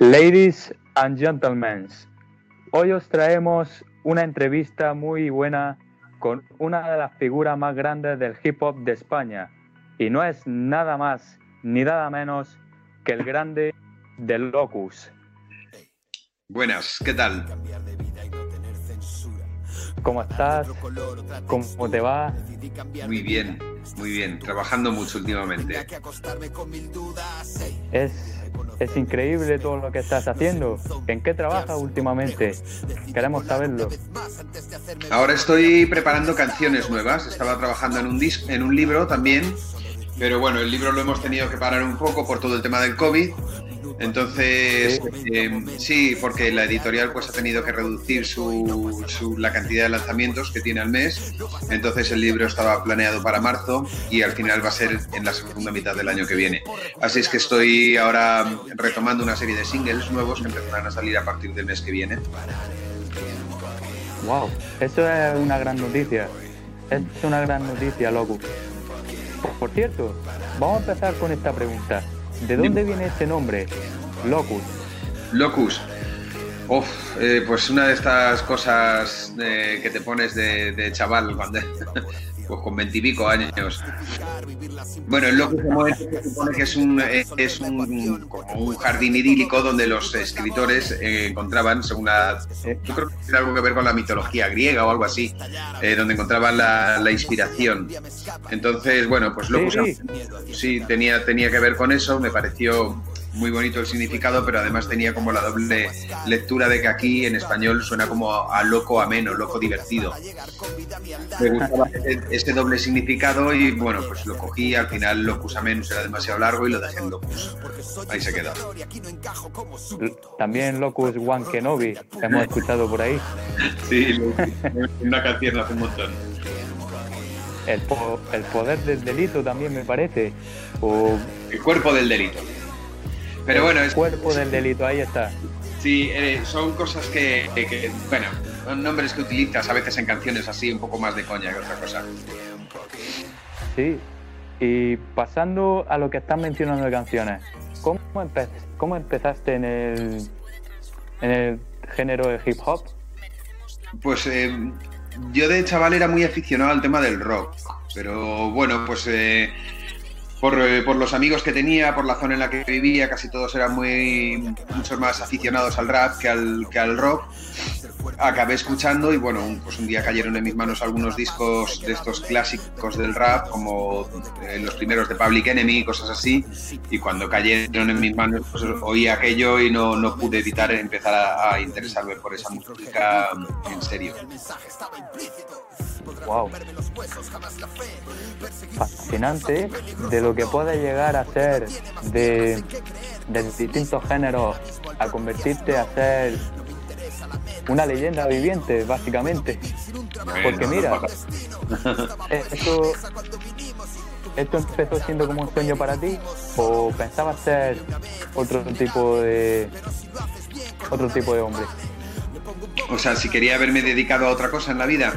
Ladies and gentlemen, hoy os traemos una entrevista muy buena con una de las figuras más grandes del hip hop de España. Y no es nada más ni nada menos que el grande del Locus. Buenas, ¿qué tal? ¿Cómo estás? ¿Cómo te va? Muy bien, muy bien. Trabajando mucho últimamente. Es, es increíble todo lo que estás haciendo. ¿En qué trabajas últimamente? Queremos saberlo. Ahora estoy preparando canciones nuevas. Estaba trabajando en un, disco, en un libro también. Pero bueno, el libro lo hemos tenido que parar un poco por todo el tema del COVID entonces, sí, eh, porque la editorial pues ha tenido que reducir su, la cantidad de lanzamientos que tiene al mes. Entonces el libro estaba planeado para marzo y al final va a ser en la segunda mitad del año que viene. Así es que estoy ahora retomando una serie de singles nuevos que empezarán a salir a partir del mes que viene. Wow, eso es una gran noticia. Es una gran noticia, loco. Por cierto, vamos a empezar con esta pregunta. ¿De dónde viene este nombre? Locus. Locus. Uf, eh, pues una de estas cosas eh, que te pones de, chaval cuando, pues con veintipico años. Bueno, el Locus se supone que es un, es un, como un jardín idílico donde los escritores eh, encontraban, según la. Yo creo que tiene algo que ver con la mitología griega o algo así, donde encontraban la, la, inspiración. Entonces, bueno, pues Locus sí, tenía, tenía que ver con eso, me pareció muy bonito el significado, pero además tenía como la doble lectura de que aquí en español suena como a, loco ameno, loco divertido. Me gustaba ese, doble significado y bueno, pues lo cogí, al final locus amenus era demasiado largo y lo dejé en locus. Ahí se quedó. También locus One Kenobi, hemos escuchado por ahí. Sí, una canción hace un montón. El, el, poder del delito también me parece. O... El cuerpo del delito. Pero bueno, es, cuerpo del delito, ahí está. Sí, eh, son cosas que, bueno, son nombres que utilizas a veces en canciones así, un poco más de coña que otra cosa. Sí, y pasando a lo que estás mencionando de canciones, ¿cómo, cómo empezaste en el, en el género de hip hop? Pues eh, yo de chaval era muy aficionado al tema del rock, pero bueno, pues eh, eh, por, los amigos que tenía, por la zona en la que vivía, casi todos eran muy muchos más aficionados al rap que al, que al rock. Acabé escuchando y bueno, pues un día cayeron en mis manos algunos discos de estos clásicos del rap, como eh, los primeros de Public Enemy, cosas así. Y cuando cayeron en mis manos, pues oí aquello y no, no pude evitar empezar a, a interesarme por esa música en serio. Wow. Fascinante de lo que puede llegar a ser de, distintos géneros a convertirte a ser una leyenda viviente, básicamente. Porque mira, esto, esto empezó siendo como un sueño para ti o pensabas ser otro tipo de otro tipo de hombre. O sea, si quería haberme dedicado a otra cosa en la vida.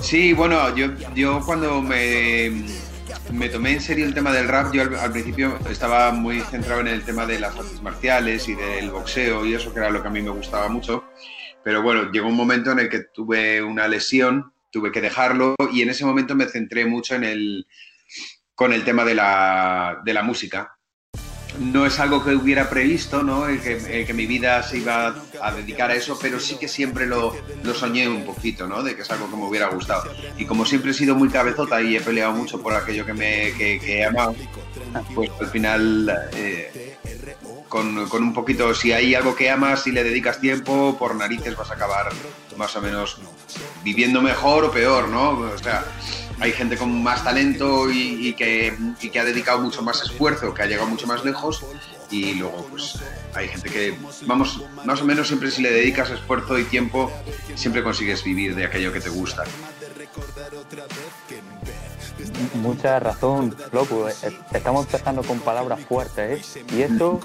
Sí, bueno, yo, yo cuando me, me tomé en serio el tema del rap, yo al, principio estaba muy centrado en el tema de las artes marciales y del boxeo y eso, que era lo que a mí me gustaba mucho. Pero bueno, llegó un momento en el que tuve una lesión, tuve que dejarlo y en ese momento me centré mucho en el, con el tema de la, de la música no es algo que hubiera previsto, ¿no? El que, mi vida se iba a dedicar a eso, pero sí que siempre lo, soñé un poquito, ¿no? De que es algo que me hubiera gustado. Y como siempre he sido muy cabezota y he peleado mucho por aquello que, me, he amado, pues al final, eh, con, un poquito, si hay algo que amas y le dedicas tiempo, por narices vas a acabar más o menos viviendo mejor o peor, ¿no? O sea, hay gente con más talento y, que, ha dedicado mucho más esfuerzo, que ha llegado mucho más lejos y luego pues hay gente que, vamos, más o menos siempre si le dedicas esfuerzo y tiempo, siempre consigues vivir de aquello que te gusta. Mucha razón, loco. Estamos empezando con palabras fuertes, ¿eh? Y esto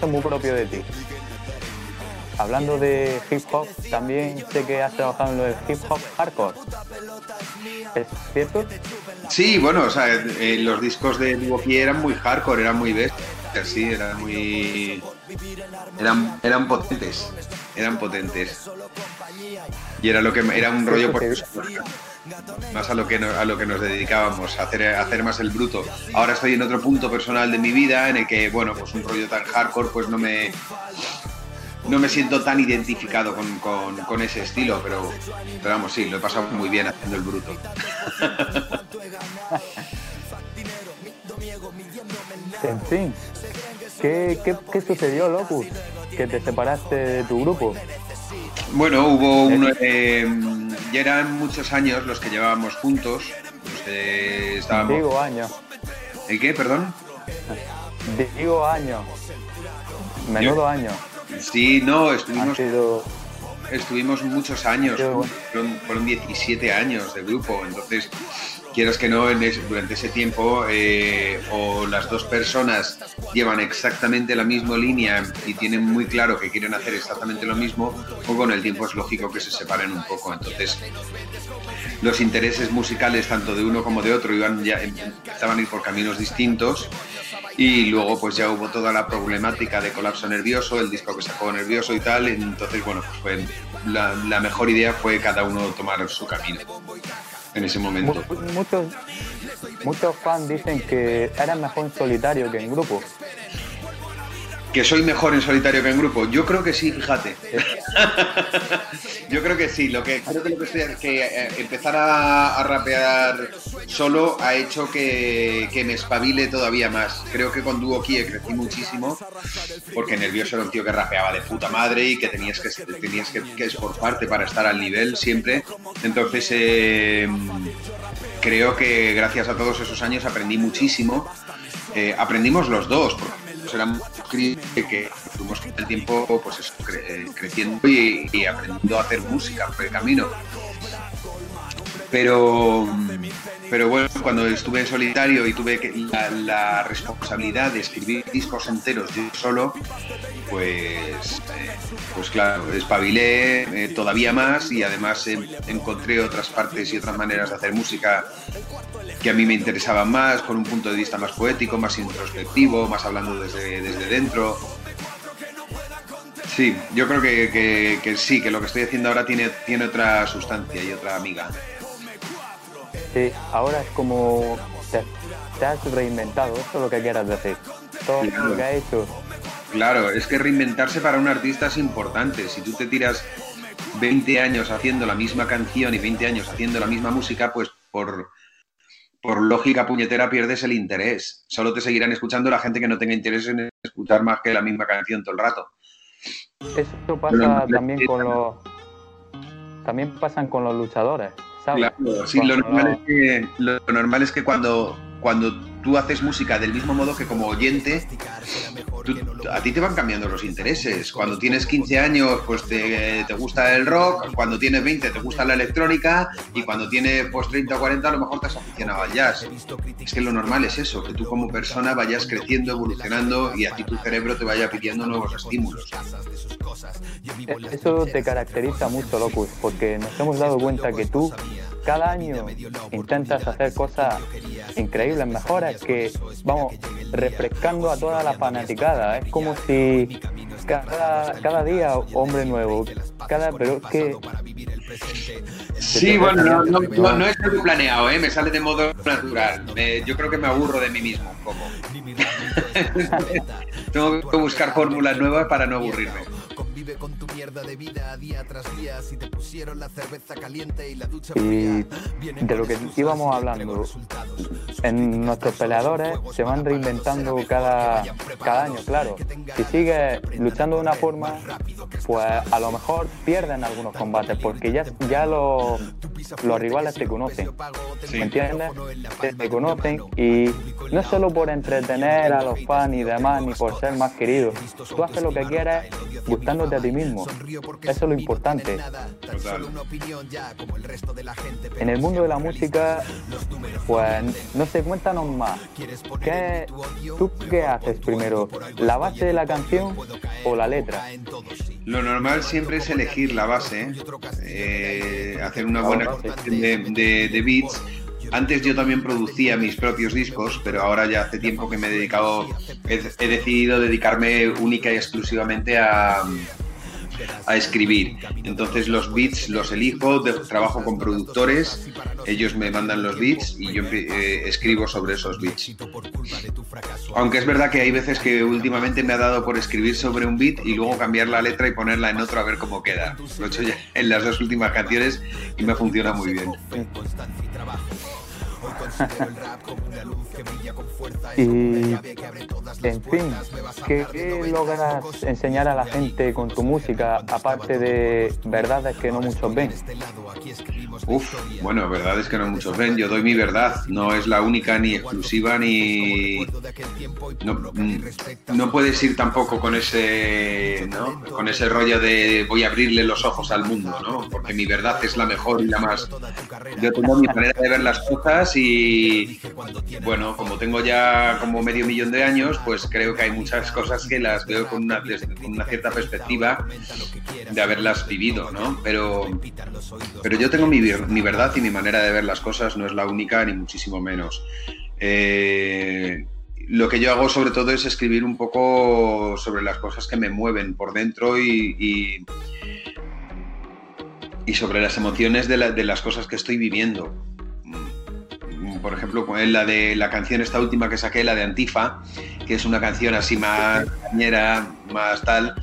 es muy propio de ti hablando de hip hop, también sé que has trabajado en lo de hip hop hardcore. ¿Es cierto? Sí, bueno, o sea, eh, los discos de Milwaukee eran muy hardcore, eran muy best. sí, eran muy. Eran, eran potentes. Eran potentes. Y era lo que era un rollo pues, más a lo que a lo que nos dedicábamos, a hacer, hacer más el bruto. Ahora estoy en otro punto personal de mi vida en el que, bueno, pues un rollo tan hardcore, pues no me no me siento tan identificado con, ese estilo, pero, pero vamos, sí, lo he pasado muy bien haciendo el bruto. En fin, ¿qué, qué, sucedió, Locus? Que te separaste de tu grupo. Bueno, hubo uno. Eh, ya eran muchos años los que llevábamos juntos. Digo años. ¿El qué, perdón? Digo años. Menudo año. Sí, no, estuvimos. Estuvimos muchos años, fueron, 17 años de grupo, entonces quieras que no, durante ese tiempo eh, o las dos personas llevan exactamente la misma línea y tienen muy claro que quieren hacer exactamente lo mismo, o con el tiempo es lógico que se separen un poco. Entonces, los intereses musicales tanto de uno como de otro iban ya empezaban a ir por caminos distintos y luego pues ya hubo toda la problemática de colapso nervioso, el disco que sacó nervioso y tal, entonces bueno, pues la, la mejor idea fue cada uno tomar su camino en ese momento. Muchos, muchos fans dicen que eras mejor en solitario que en grupo. ¿Que soy mejor en solitario que en grupo? Yo creo que sí, fíjate. Yo creo que sí. Lo que creo que, lo que, que eh, empezar a, rapear solo ha hecho que, me espabile todavía más. Creo que con Duo Kie crecí muchísimo porque Nervioso era un tío que rapeaba de puta madre y que tenías que, tenías que, esforzarte para estar al nivel siempre. Entonces eh, creo que gracias a todos esos años aprendí muchísimo. Eh, aprendimos los dos, éramos que fuimos con el tiempo pues eh, creciendo y, aprendiendo a hacer música por el camino. Pero, pero bueno, cuando estuve en solitario y tuve la, responsabilidad de escribir discos enteros yo solo, pues, eh, pues claro, espabilé eh, todavía más y además encontré otras partes y otras maneras de hacer música que a mí me interesaban más, con un punto de vista más poético, más introspectivo, más hablando desde, desde dentro. Sí, yo creo que, sí, que lo que estoy haciendo ahora tiene, tiene otra sustancia y otra amiga. Sí, ahora es como te, has reinventado, eso es lo que quieras decir. Todo lo que has hecho. Claro, es que reinventarse para un artista es importante. Si tú te tiras 20 años haciendo la misma canción y 20 años haciendo la misma música, pues por, por lógica puñetera pierdes el interés. Solo te seguirán escuchando la gente que no tenga interés en escuchar más que la misma canción todo el rato. Eso pasa también con los también pasan con los luchadores. Claro, sí, lo normal, es que, lo normal es que cuando cuando tú haces música del mismo modo que como oyente, a ti te van cambiando los intereses. Cuando tienes 15 años, pues te, gusta el rock, cuando tienes 20 te gusta la electrónica y cuando tienes pues 30 o 40 a lo mejor te has aficionado al jazz. Es que lo normal es eso, que tú como persona vayas creciendo, evolucionando y a ti tu cerebro te vaya pidiendo nuevos estímulos. Eso te caracteriza mucho, Locus, porque nos hemos dado cuenta que tú cada año intentas hacer cosas increíbles, mejoras, que vamos refrescando a toda la fanaticada. Es como si cada, cada día hombre nuevo, cada, pero que Sí, bueno, no, no, no, es algo planeado, ¿eh? me sale de modo natural. yo creo que me aburro de mí mismo un poco. Tengo que buscar fórmulas nuevas para no aburrirme con tu mierda de vida día tras día. Si te pusieron la cerveza caliente y la ducha y de lo que íbamos hablando en nuestros peleadores se van reinventando cada, cada año claro. si sigues luchando de una forma pues a lo mejor pierden algunos combates porque ya, ya los, los rivales te conocen ¿me entiendes? Te, te conocen y no solo por entretener a los fans y demás ni por ser más queridos tú haces lo que quieres gustándote a ti mismo. Eso es lo importante. En el mundo de la música, pues no se cuéntanos más. ¿Qué, ¿Tú qué haces primero? ¿La base de la canción o la letra? Lo normal siempre es elegir la base, eh, hacer una buena canción de, de beats antes yo también producía mis propios discos, pero ahora ya hace tiempo que me he dedicado, he decidido dedicarme única y exclusivamente a, a escribir. Entonces los beats los elijo, trabajo con productores, ellos me mandan los beats y yo eh, escribo sobre esos beats. Aunque es verdad que hay veces que últimamente me ha dado por escribir sobre un beat y luego cambiar la letra y ponerla en otro a ver cómo queda. Lo he hecho ya en las dos últimas canciones y me funciona muy bien. Y, en fin, ¿qué, logras enseñar a la gente con tu música, aparte de verdades que no muchos ven? Uf, bueno, verdades que no muchos ven. Yo doy mi verdad, no es la única ni exclusiva ni. No, mm, no puedes ir tampoco con ese, ¿no? con ese rollo de voy a abrirle los ojos al mundo, ¿no? Porque mi verdad es la mejor y la más. Yo tengo mi manera de ver las cosas y, bueno, como tengo ya como medio millón de años, pues creo que hay muchas cosas que las veo con una, con una cierta perspectiva de haberlas vivido, ¿no? Pero, pero yo tengo mi, mi, verdad y mi manera de ver las cosas, no es la única ni muchísimo menos. Eh, lo que yo hago sobre todo es escribir un poco sobre las cosas que me mueven por dentro y, y, sobre las emociones de, de las cosas que estoy viviendo por ejemplo, la de la canción esta última que saqué, la de Antifa, que es una canción así más más tal.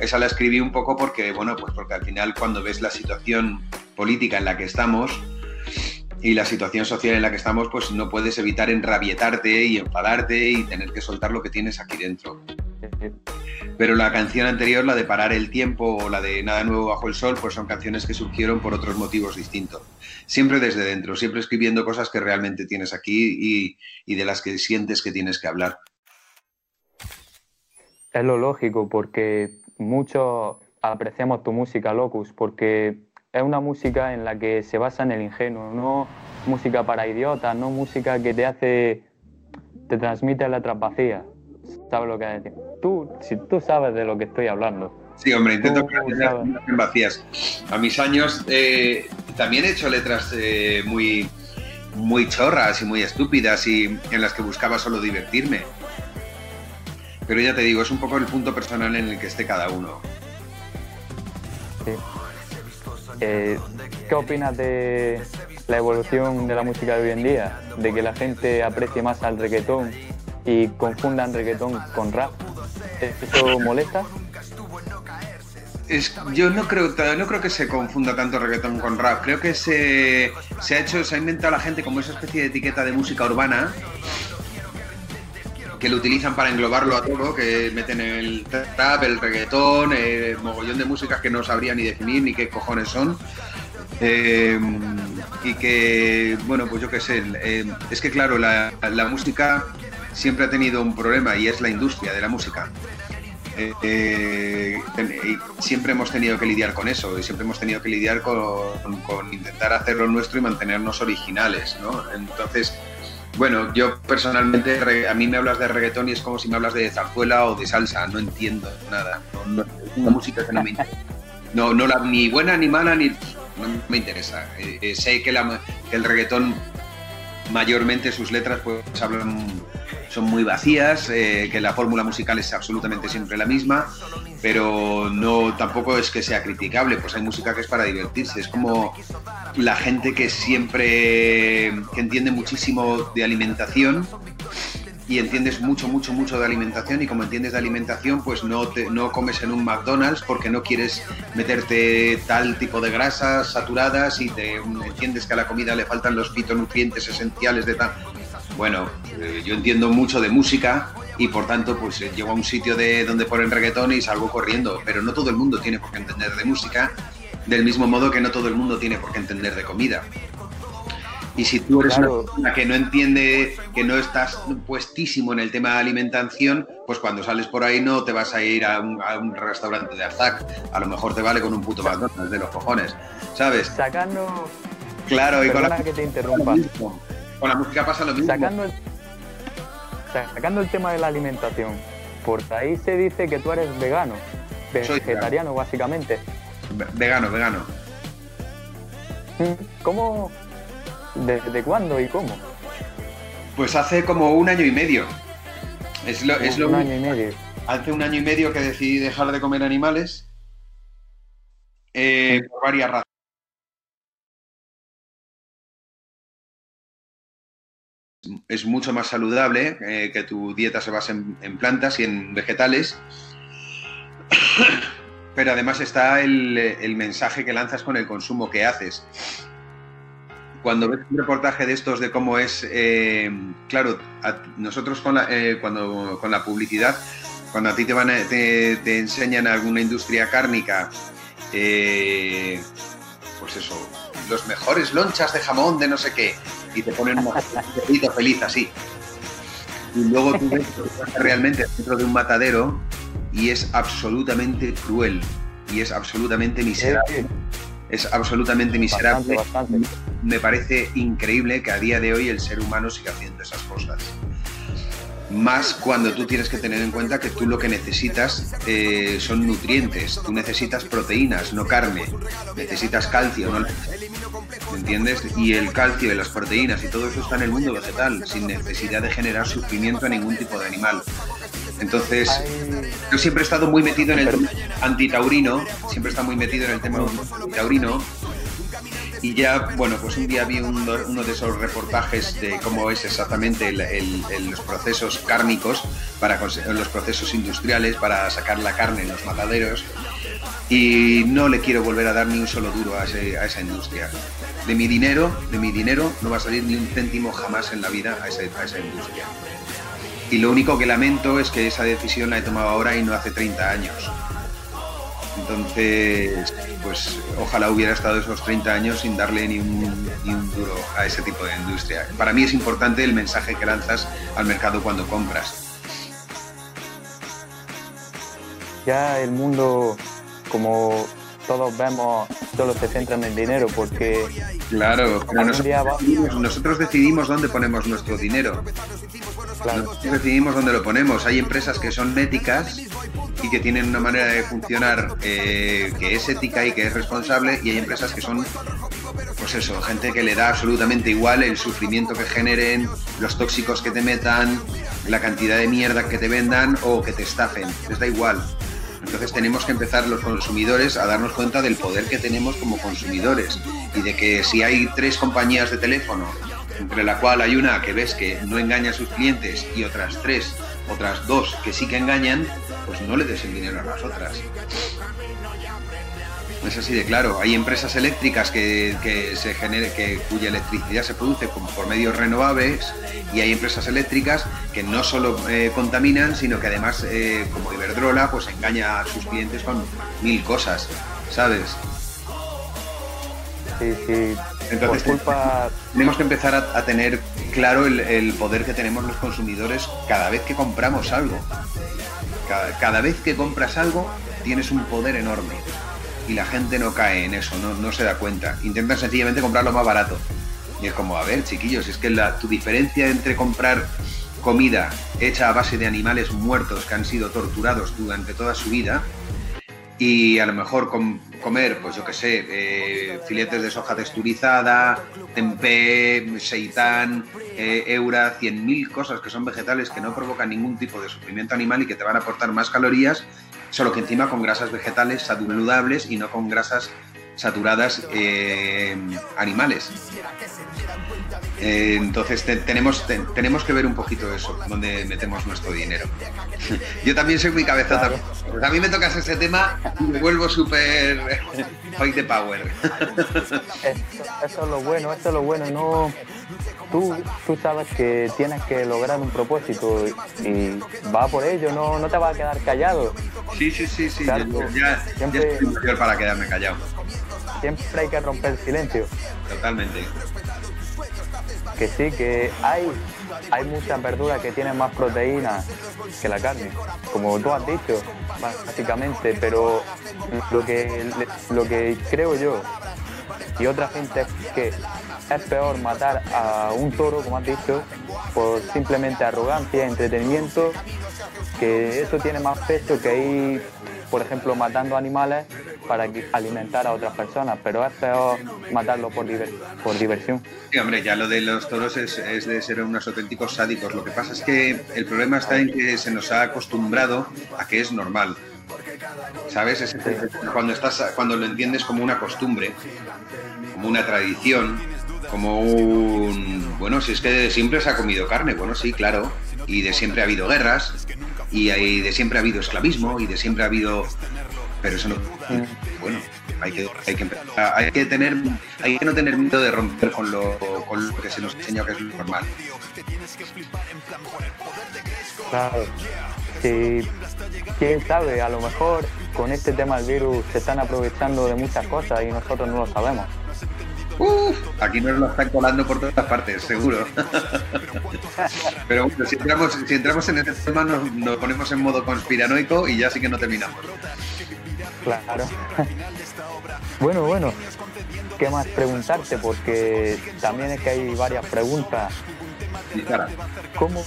Esa la escribí un poco porque, bueno, pues porque al final cuando ves la situación política en la que estamos y la situación social en la que estamos, pues no puedes evitar enrabietarte y enfadarte y tener que soltar lo que tienes aquí dentro. Pero la canción anterior, la de Parar el Tiempo o la de Nada Nuevo Bajo el Sol, pues son canciones que surgieron por otros motivos distintos. Siempre desde dentro, siempre escribiendo cosas que realmente tienes aquí y, de las que sientes que tienes que hablar. Es lo lógico, porque muchos apreciamos tu música, Locus, porque es una música en la que se basa en el ingenuo, no música para idiotas, no música que te hace, te transmite la vacía. ¿Sabes lo que decir? Tú, si tú sabes de lo que estoy hablando. Sí, hombre, intento que vacías. A mis años eh, también he hecho letras eh, muy, muy chorras y muy estúpidas y en las que buscaba solo divertirme. Pero ya te digo, es un poco el punto personal en el que esté cada uno. Sí. Eh, ¿Qué opinas de la evolución de la música de hoy en día? De que la gente aprecie más al reggaetón y confundan reggaetón con rap. ¿Eso molesta? yo no creo, no creo que se confunda tanto reggaetón con rap. Creo que se, ha hecho, se ha inventado la gente como esa especie de etiqueta de música urbana que lo utilizan para englobarlo a todo, que meten el rap, el reggaetón, el mogollón de músicas que no sabría ni definir ni qué cojones son. Eh, y que, bueno, pues yo qué sé, eh, es que claro, la, la música siempre ha tenido un problema y es la industria de la música. Eh, eh, siempre hemos tenido que lidiar con eso y siempre hemos tenido que lidiar con, intentar hacerlo nuestro y mantenernos originales, ¿no? Entonces, bueno, yo personalmente, a mí me hablas de reggaetón y es como si me hablas de zarzuela o de salsa, no entiendo nada. No, una música que no me interesa. No, no la, ni buena ni mala, ni no me interesa. Eh, sé que, la, que el reggaetón mayormente sus letras pues hablan son muy vacías, eh, que la fórmula musical es absolutamente siempre la misma, pero no tampoco es que sea criticable, pues hay música que es para divertirse, es como la gente que siempre que entiende muchísimo de alimentación y entiendes mucho, mucho, mucho de alimentación y como entiendes de alimentación, pues no, no comes en un McDonald's porque no quieres meterte tal tipo de grasas saturadas y te entiendes que a la comida le faltan los fitonutrientes esenciales de tal bueno, eh, yo entiendo mucho de música y por tanto pues eh, llego a un sitio de donde ponen reggaetón y salgo corriendo, pero no todo el mundo tiene por qué entender de música, del mismo modo que no todo el mundo tiene por qué entender de comida. Y si tú eres una persona que no entiende, que no estás puestísimo en el tema de alimentación, pues cuando sales por ahí no te vas a ir a un, restaurante de Arzac. A lo mejor te vale con un puto McDonald's de los cojones, ¿sabes? Sacando... Claro, y con la... que te interrumpa. Con la música pasa lo mismo. Sacando el, sacando el tema de la alimentación, por ahí se dice que tú eres vegano, vegetariano básicamente. Vegano, vegano. ¿Cómo, ¿Desde cuándo y cómo? Pues hace como un año y medio. Es lo, es lo un año y medio. Hace un año y medio que decidí dejar de comer animales eh, por varias razones. Es mucho más saludable eh, que tu dieta se base en, plantas y en vegetales. Pero además está el, mensaje que lanzas con el consumo que haces cuando ves un reportaje de estos de cómo es, eh, claro, nosotros con la, cuando, con la publicidad cuando a ti te, van te, enseñan alguna industria cárnica, eh, pues eso, los mejores lonchas de jamón de no sé qué, y te ponen un perrito feliz así. Y luego tú ves realmente dentro de un matadero y es absolutamente cruel y es absolutamente miserable. Es absolutamente miserable. Me parece increíble que a día de hoy el ser humano siga haciendo esas cosas más cuando tú tienes que tener en cuenta que tú lo que necesitas eh, son nutrientes, tú necesitas proteínas, no carne, necesitas calcio, ¿no? ¿Me entiendes? Y el calcio y las proteínas y todo eso está en el mundo vegetal, sin necesidad de generar sufrimiento a ningún tipo de animal. Entonces, yo siempre he estado muy metido en el antitaurino, siempre he estado muy metido en el tema antitaurino, y ya, bueno, pues un día vi uno, de esos reportajes de cómo es exactamente los procesos cárnicos, para los procesos industriales para sacar la carne en los mataderos y no le quiero volver a dar ni un solo duro a, esa industria. De mi dinero, de mi dinero no va a salir ni un céntimo jamás en la vida a esa, a esa industria. Y lo único que lamento es que esa decisión la he tomado ahora y no hace 30 años. Entonces, pues ojalá hubiera estado esos 30 años sin darle ni un, duro a ese tipo de industria. Para mí es importante el mensaje que lanzas al mercado cuando compras. Ya el mundo, como todos vemos, solo se centra en el dinero porque... Claro, nosotros, decidimos dónde ponemos nuestro dinero. Nosotros decidimos dónde lo ponemos. Hay empresas que son éticas y que tienen una manera de funcionar eh, que es ética y que es responsable y hay empresas que son pues eso, gente que le da absolutamente igual el sufrimiento que generen, los tóxicos que te metan, la cantidad de mierda que te vendan o que te estafen, les da igual. Entonces tenemos que empezar los consumidores a darnos cuenta del poder que tenemos como consumidores y de que si hay tres compañías de teléfono, entre la cual hay una que ves que no engaña a sus clientes y otras tres, otras dos que sí que engañan, pues no le des el dinero a las otras. Es así de claro. Hay empresas eléctricas que, se genere, que, cuya electricidad se produce por medios renovables y hay empresas eléctricas que no solo eh, contaminan, sino que además, eh, como Iberdrola, pues engaña a sus clientes con mil cosas, ¿sabes? Sí, sí. Entonces tenemos que empezar a, tener claro el, poder que tenemos los consumidores cada vez que compramos algo. Cada, vez que compras algo tienes un poder enorme y la gente no cae en eso, no, se da cuenta. Intentan sencillamente comprarlo más barato. Y es como, a ver, chiquillos, es que la, tu diferencia entre comprar comida hecha a base de animales muertos que han sido torturados durante toda su vida y a lo mejor comer, pues yo qué sé, eh, filetes de soja texturizada, tempeh, seitán, eh, eura, 100.000 cosas que son vegetales que no provocan ningún tipo de sufrimiento animal y que te van a aportar más calorías, solo que encima con grasas vegetales saludables y no con grasas saturadas eh, animales. Eh, entonces tenemos, tenemos que ver un poquito eso, donde metemos nuestro dinero. Yo también soy muy cabezota. A mí me tocas ese tema y me vuelvo súper fight the power. Eso, es lo bueno, eso es lo bueno. No, tú, tú sabes que tienes que lograr un propósito y va por ello, no, no te vas a quedar callado. Sí, sí, sí, sí. ya, siempre, estoy mayor para quedarme callado. Siempre hay que romper el silencio. Totalmente que sí, que hay, hay muchas verduras que tienen más proteínas que la carne, como tú has dicho, básicamente, pero lo que, lo que creo yo y otra gente que es peor matar a un toro, como has dicho, por simplemente arrogancia, entretenimiento, que eso tiene más peso que ir, por ejemplo, matando animales para alimentar a otras personas, pero es peor matarlo por, por diversión. Sí, hombre, ya lo de los toros es, es, de ser unos auténticos sádicos. Lo que pasa es que el problema está en que se nos ha acostumbrado a que es normal. ¿Sabes? Es, cuando, estás, cuando lo entiendes como una costumbre, como una tradición, como un... Bueno, si es que de siempre se ha comido carne, bueno, sí, claro, y de siempre ha habido guerras, y de siempre ha habido esclavismo, y de siempre ha habido... Pero eso no... Bueno, hay que, hay que, hay que tener hay que no tener miedo de romper con lo, con lo que se nos enseña que es lo normal. Claro. Sí, quién sabe, a lo mejor con este tema del virus se están aprovechando de muchas cosas y nosotros no lo sabemos. Uf, aquí nos lo están colando por todas partes, seguro. Pero bueno, si entramos, si entramos en este tema nos, ponemos en modo conspiranoico y ya sí que no terminamos. Claro. Bueno, bueno, ¿qué más preguntarte? Porque también es que hay varias preguntas. ¿Cómo,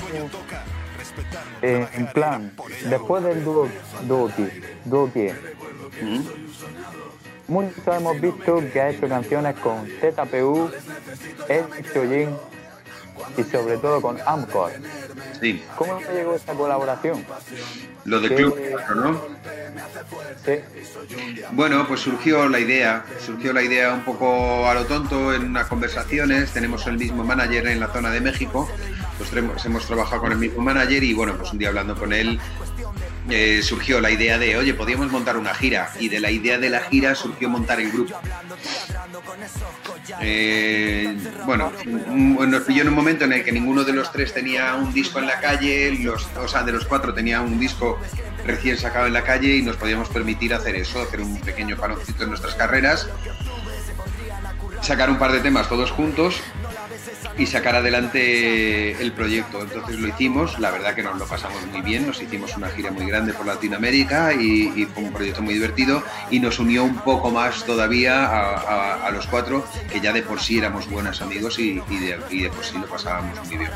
eh, en plan, después del dúo, dúo, dúo muchos hemos visto que ha hecho canciones con ZPU, El Chojin y sobre todo con Amcor. Sí. ¿Cómo te llegó esta colaboración? Lo de Club, ¿no? Sí. Bueno, pues surgió la idea, surgió la idea un poco a lo tonto en unas conversaciones, tenemos el mismo manager en la zona de México, pues hemos trabajado con el mismo manager y bueno, pues un día hablando con él eh, surgió la idea de, oye, podíamos montar una gira y de la idea de la gira surgió montar el grupo. Eh, bueno, nos pilló en un momento en el que ninguno de los tres tenía un disco en la calle, los, o sea, de los cuatro tenía un disco recién sacado en la calle y nos podíamos permitir hacer eso, hacer un pequeño panoncito en nuestras carreras, sacar un par de temas todos juntos y sacar adelante el proyecto. Entonces lo hicimos, la verdad que nos lo pasamos muy bien, nos hicimos una gira muy grande por Latinoamérica y, fue un proyecto muy divertido y nos unió un poco más todavía a, los cuatro, que ya de por sí éramos buenos amigos y, de, y por sí lo pasábamos muy bien.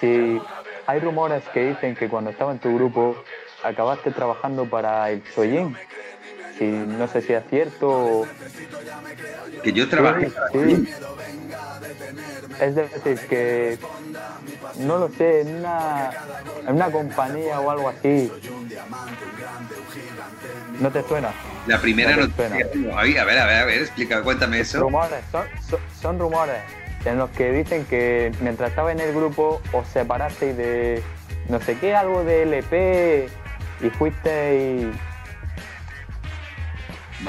Sí, hay rumores que dicen que cuando estaba en tu grupo acabaste trabajando para el Soyin. Si, no sé si es cierto que yo trabajé. Es decir, que no lo sé, en una, en una compañía o algo así. ¿No te suena? La primera no, te suena. a ver, a ver, a ver, explica, cuéntame eso. Rumores, son, rumores en los que dicen que mientras estaba en el grupo os separasteis de no sé qué, algo de LP y fuisteis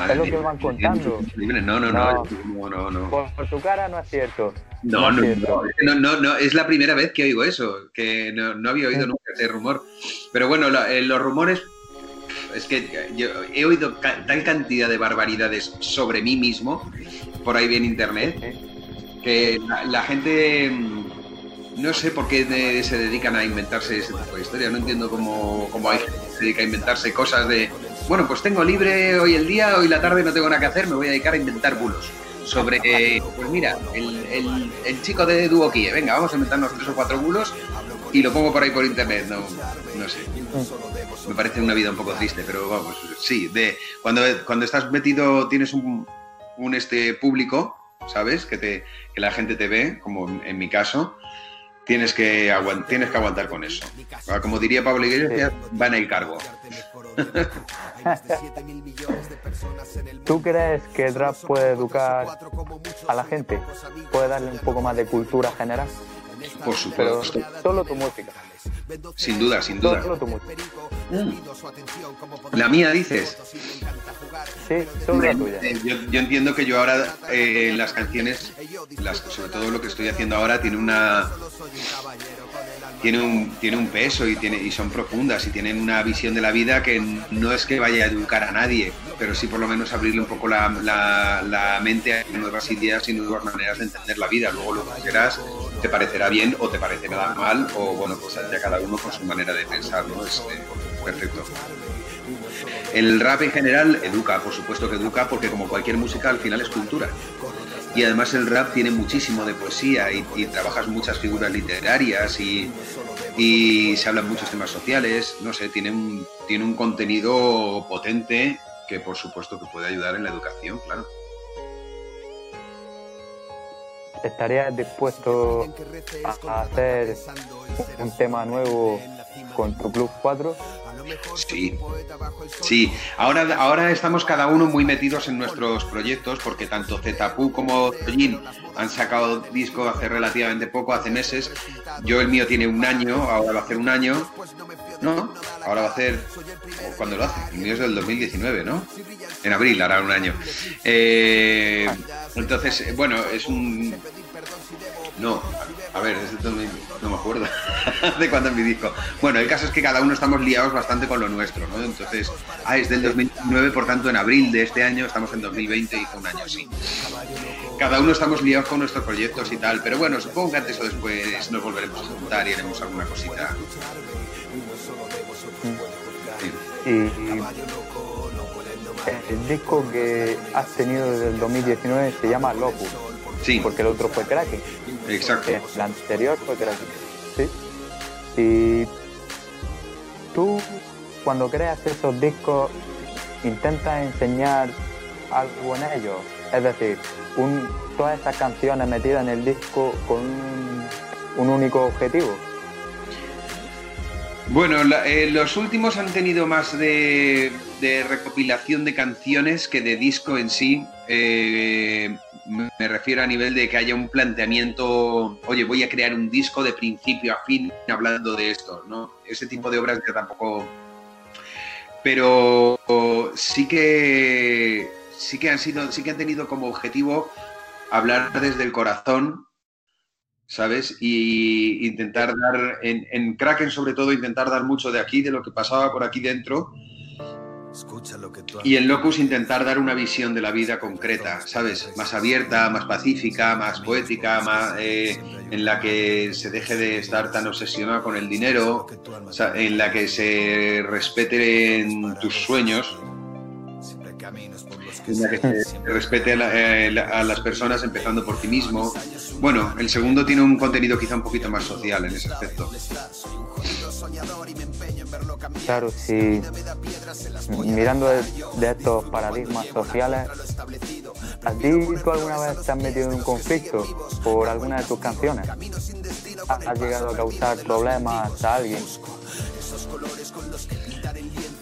es lo que van contando. No, no, no, no, no, Por, tu cara no es cierto. No, no, no, no, no, es la primera vez que oigo eso, que no, había oído nunca ese rumor. Pero bueno, eh, los rumores, es que yo he oído tal cantidad de barbaridades sobre mí mismo, por ahí en internet, que la, gente mm, no sé por qué se dedican a inventarse ese tipo de historias. No entiendo cómo, cómo hay gente que se dedica a inventarse cosas de bueno, pues tengo libre hoy el día, hoy la tarde no tengo nada que hacer, me voy a dedicar a inventar bulos. Sobre, pues mira, el, chico de Duokie, venga, vamos a inventarnos tres o cuatro bulos y lo pongo por ahí por internet, no, no sé. Me parece una vida un poco triste, pero vamos, sí, de cuando, cuando estás metido, tienes un, un este público, ¿sabes? Que, te, que la gente te ve, como en mi caso, tienes que, tienes que aguantar con eso. Como diría Pablo Iglesias, van ir cargo. ¿Tú crees que el rap puede educar a la gente? ¿Puede darle un poco más de cultura general? Por supuesto. solo tu música. Sin duda, sin duda. Solo tu música. Mm. La mía, dices. Sí, solo la tuya. Yo, entiendo que yo ahora eh, las canciones, las, sobre todo lo que estoy haciendo ahora, tiene una tiene un, tiene un peso y, tiene, y son profundas y tienen una visión de la vida que no es que vaya a educar a nadie, pero sí por lo menos abrirle un poco la, la, mente a nuevas ideas y nuevas maneras de entender la vida. Luego lo que quieras te parecerá bien o te parecerá mal o bueno, pues ya cada uno con su manera de pensar, ¿no? Es eh, perfecto. El rap en general educa, por supuesto que educa, porque como cualquier música al final es cultura. Y además el rap tiene muchísimo de poesía y, trabajas muchas figuras literarias y, se hablan muchos temas sociales, no sé, tiene un, tiene un contenido potente que por supuesto que puede ayudar en la educación, claro. ¿Estarías dispuesto a hacer un tema nuevo con tu Club 4? Sí, sí. Ahora, ahora estamos cada uno muy metidos en nuestros proyectos porque tanto Zetapu como Toyin han sacado disco hace relativamente poco, hace meses. Yo el mío tiene un año, ahora va a hacer un año. No, ahora va a hacer... ¿Cuándo lo hace? El mío es del 2019, ¿no? En abril hará un año. Eh, entonces, bueno, es un... No, a ver, no me acuerdo de cuándo es mi disco. Bueno, el caso es que cada uno estamos liados bastante con lo nuestro, ¿no? Entonces, ah, es del 2009, por tanto, en abril de este año, estamos en 2020 y un año así. Cada uno estamos liados con nuestros proyectos y tal, pero bueno, supongo que antes o después nos volveremos a juntar y haremos alguna cosita. Y, el disco que has tenido desde el 2019 se llama Locus. Sí. Porque el otro fue Kraken. Exacto. Eh, anterior fue Kraken. Sí. Y tú, cuando creas esos discos, intentas enseñar algo en ellos. Es decir, un, todas esas canciones metidas en el disco con un único objetivo. Bueno, eh, los últimos han tenido más de, recopilación de canciones que de disco en sí. Eh, me refiero a nivel de que haya un planteamiento, oye, voy a crear un disco de principio a fin hablando de esto, ¿no? Ese tipo de obras que tampoco... Pero sí que sí que han sido, sí que han tenido como objetivo hablar desde el corazón ¿sabes? Y intentar dar, en, Kraken sobre todo, intentar dar mucho de aquí, de lo que pasaba por aquí dentro. Y en Locus intentar dar una visión de la vida concreta, ¿sabes? Más abierta, más pacífica, más poética, más, eh, en la que se deje de estar tan obsesionado con el dinero, en la que se respeten tus sueños, en la que se respete eh, a las personas empezando por ti mismo, bueno, el segundo tiene un contenido quizá un poquito más social en ese aspecto. Claro, sí. Mirando de, estos paradigmas sociales, ¿a ti alguna vez te has metido en un conflicto por alguna de tus canciones? ¿Has llegado a causar problemas a alguien?